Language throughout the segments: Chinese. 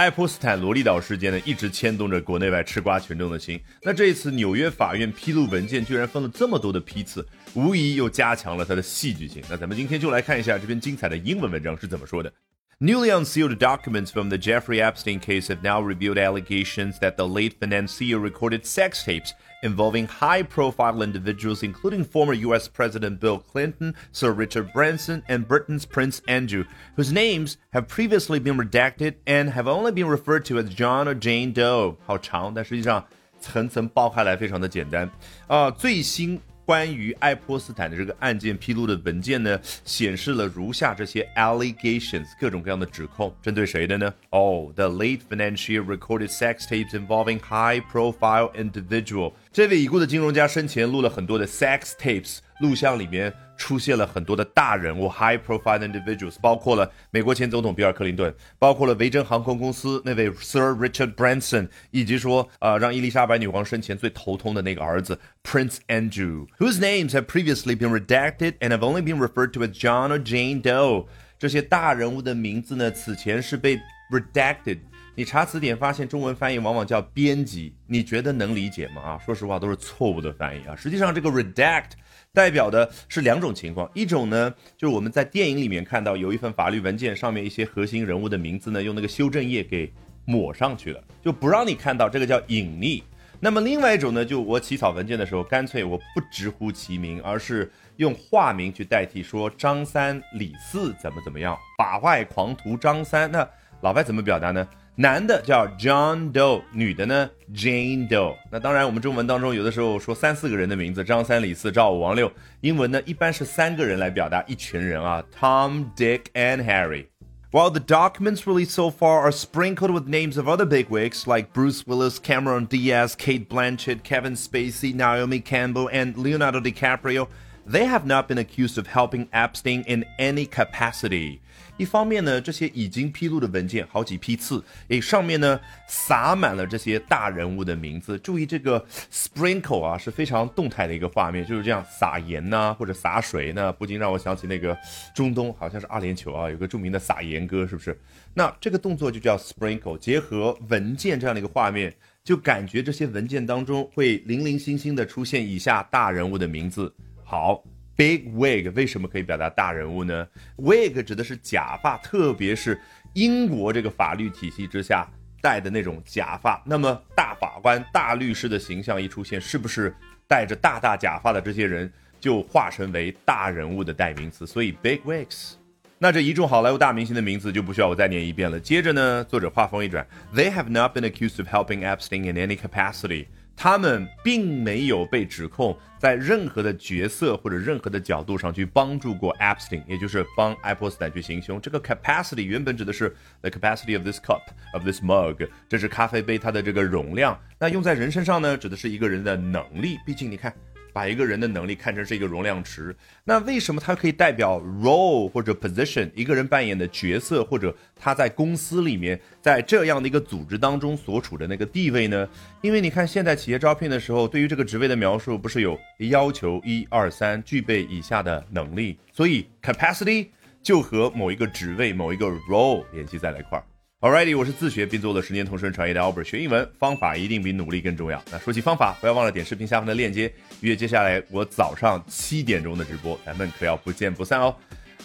爱泼斯坦萝莉岛事件呢，一直牵动着国内外吃瓜群众的心。那这一次纽约法院披露文件，居然分了这么多的批次，无疑又加强了它的戏剧性。那咱们今天就来看一下这篇精彩的英文文章是怎么说的。Newly unsealed documents from the Jeffrey Epstein case have now revealed allegations that the late financier recorded sex tapes involving high profile individuals, including former U.S. President Bill Clinton, Sir Richard Branson, and Britain's Prince Andrew, whose names have previously been redacted and have only been referred to as John or Jane Doe. 好长，但实际上层层剥开来非常的简单啊、呃。最新 关于爱泼斯坦的这个案件披露的文件呢，显示了如下这些 allegations，各种各样的指控，针对谁的呢？哦、oh,，the late financier recorded sex tapes involving high-profile individual。 这位已故的金融家生前录了很多的 sex tapes，录像里面出现了很多的大人物 high-profile individuals，包括了美国前总统比尔·克林顿，包括了维珍航空公司那位 Sir Richard Branson，以及说呃让伊丽莎白女王生前最头痛的那个儿子 Prince Andrew，whose names have previously been redacted and have only been referred to as John or Jane Doe。这些大人物的名字呢，此前是被 redacted。你查词典发现中文翻译往往叫编辑，你觉得能理解吗？啊，说实话都是错误的翻译啊。实际上这个 redact 代表的是两种情况，一种呢就是我们在电影里面看到有一份法律文件上面一些核心人物的名字呢用那个修正液给抹上去了，就不让你看到，这个叫隐匿。那么另外一种呢，就我起草文件的时候，干脆我不直呼其名，而是用化名去代替，说张三李四怎么怎么样，法外狂徒张三。那老外怎么表达呢？男的叫 John Doe，女的呢 Jane Doe。那当然，我们中文当中有的时候说三四个人的名字，张三李四赵五王六。英文呢一般是三个人来表达一群人啊，Tom, Dick and Harry。While the documents released so far are sprinkled with names of other bigwigs like Bruce Willis, Cameron Diaz, Kate Blanchett, Kevin Spacey, Naomi Campbell, and Leonardo DiCaprio, They have not been accused of helping Epstein in any capacity. 一方面呢，这些已经披露的文件好几批次，诶，上面呢撒满了这些大人物的名字。注意这个 sprinkle 啊，是非常动态的一个画面，就是这样撒盐呐、或者洒水呢，不禁让我想起那个中东好像是阿联酋啊，有个著名的撒盐歌，是不是？那这个动作就叫 sprinkle，结合文件这样的一个画面，就感觉这些文件当中会零零星星的出现以下大人物的名字。好。Big wig 为什么可以表达大人物呢？Wig 指的是假发，特别是英国这个法律体系之下戴的那种假发。那么大法官、大律师的形象一出现，是不是戴着大大假发的这些人就化身为大人物的代名词？所以 Big wigs。那这一众好莱坞大明星的名字就不需要我再念一遍了。接着呢，作者话锋一转，They have not been accused of helping Epstein in any capacity。他们并没有被指控在任何的角色或者任何的角度上去帮助过 Epstein，也就是帮爱泼斯坦去行凶。这个 capacity 原本指的是 the capacity of this cup of this mug，这是咖啡杯它的这个容量。那用在人身上呢，指的是一个人的能力。毕竟你看。把一个人的能力看成是一个容量池，那为什么它可以代表 role 或者 position 一个人扮演的角色，或者他在公司里面，在这样的一个组织当中所处的那个地位呢？因为你看现在企业招聘的时候，对于这个职位的描述不是有要求一二三具备以下的能力，所以 capacity 就和某一个职位、某一个 role 联系在了一块儿。Alrighty，我是自学并做了十年同声传译的 Albert，学英文方法一定比努力更重要。那说起方法，不要忘了点视频下方的链接，预约接下来我早上七点钟的直播，咱们可要不见不散哦。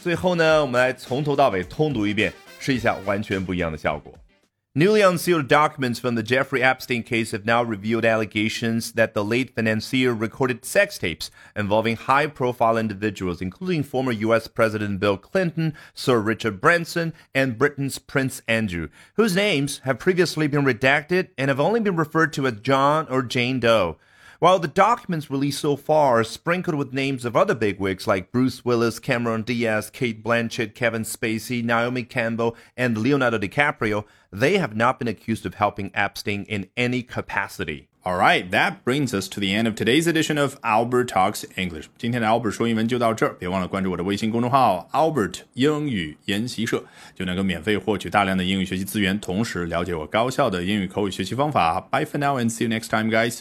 最后呢，我们来从头到尾通读一遍，试一下完全不一样的效果。Newly unsealed documents from the Jeffrey Epstein case have now revealed allegations that the late financier recorded sex tapes involving high profile individuals, including former U.S. President Bill Clinton, Sir Richard Branson, and Britain's Prince Andrew, whose names have previously been redacted and have only been referred to as John or Jane Doe. While the documents released so far are sprinkled with names of other bigwigs like Bruce Willis, Cameron Diaz, Kate Blanchett, Kevin Spacey, Naomi Campbell, and Leonardo DiCaprio, they have not been accused of helping Epstein in any capacity. All right, that brings us to the end of today's edition of Albert Talks English. 今天的 Albert 说英文就到这儿，别忘了关注我的微信公众号 Albert 英语研习社，就能够免费获取大量的英语学习资源，同时了解我高效的英语口语学习方法。Bye for now and see you next time, guys.